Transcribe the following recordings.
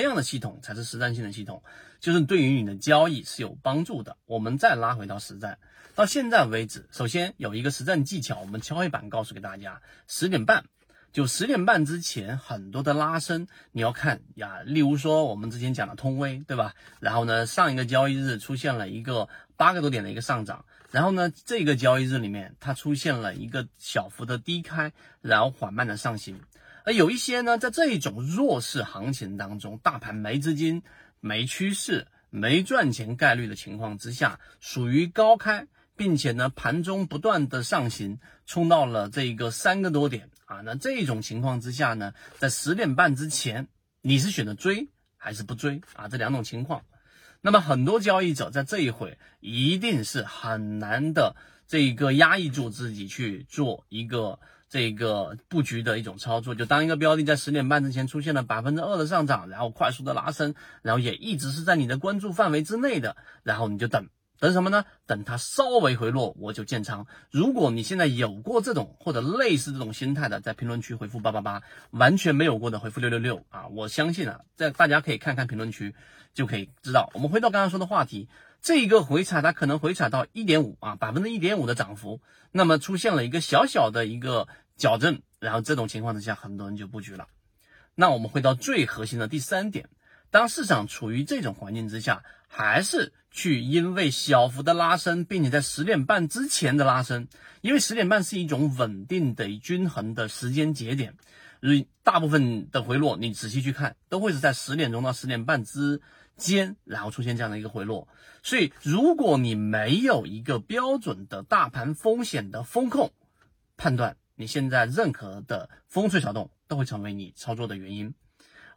这样的系统才是实战性的系统，就是对于你的交易是有帮助的。我们再拉回到实战，到现在为止，首先有一个实战技巧，我们敲黑板告诉给大家：十点半，就十点半之前很多的拉升，你要看呀。例如说我们之前讲的通威，对吧？然后呢，上一个交易日出现了一个八个多点的一个上涨，然后呢，这个交易日里面它出现了一个小幅的低开，然后缓慢的上行。有一些呢，在这一种弱势行情当中，大盘没资金、没趋势、没赚钱概率的情况之下，属于高开，并且呢，盘中不断的上行，冲到了这个三个多点啊。那这种情况之下呢，在十点半之前，你是选择追还是不追啊？这两种情况。那么很多交易者在这一会一定是很难的，这一个压抑住自己去做一个。这个布局的一种操作，就当一个标的在十点半之前出现了百分之二的上涨，然后快速的拉升，然后也一直是在你的关注范围之内的，然后你就等等什么呢？等它稍微回落，我就建仓。如果你现在有过这种或者类似这种心态的，在评论区回复八八八，完全没有过的回复六六六啊！我相信啊，在大家可以看看评论区就可以知道。我们回到刚刚说的话题，这一个回踩它可能回踩到一点五啊，百分之一点五的涨幅，那么出现了一个小小的一个。矫正，然后这种情况之下，很多人就布局了。那我们回到最核心的第三点，当市场处于这种环境之下，还是去因为小幅的拉升，并且在十点半之前的拉升，因为十点半是一种稳定的、均衡的时间节点，所以大部分的回落，你仔细去看，都会是在十点钟到十点半之间，然后出现这样的一个回落。所以，如果你没有一个标准的大盘风险的风控判断，你现在任何的风吹草动都会成为你操作的原因，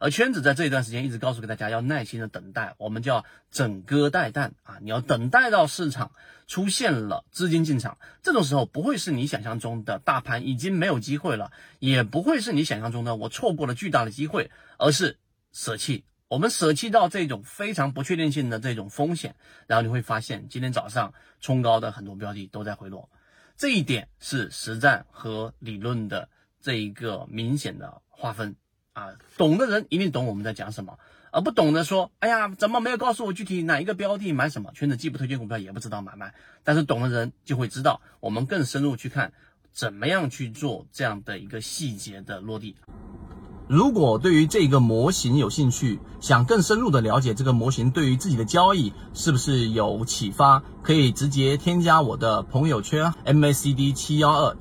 而圈子在这一段时间一直告诉给大家要耐心的等待，我们叫整鸽待旦啊，你要等待到市场出现了资金进场，这种时候不会是你想象中的大盘已经没有机会了，也不会是你想象中的我错过了巨大的机会，而是舍弃，我们舍弃到这种非常不确定性的这种风险，然后你会发现今天早上冲高的很多标的都在回落。这一点是实战和理论的这一个明显的划分啊，懂的人一定懂我们在讲什么，而不懂的说，哎呀，怎么没有告诉我具体哪一个标的买什么？圈子既不推荐股票，也不知道买卖，但是懂的人就会知道，我们更深入去看怎么样去做这样的一个细节的落地。如果对于这个模型有兴趣，想更深入的了解这个模型对于自己的交易是不是有启发，可以直接添加我的朋友圈 MACD 七幺二幺。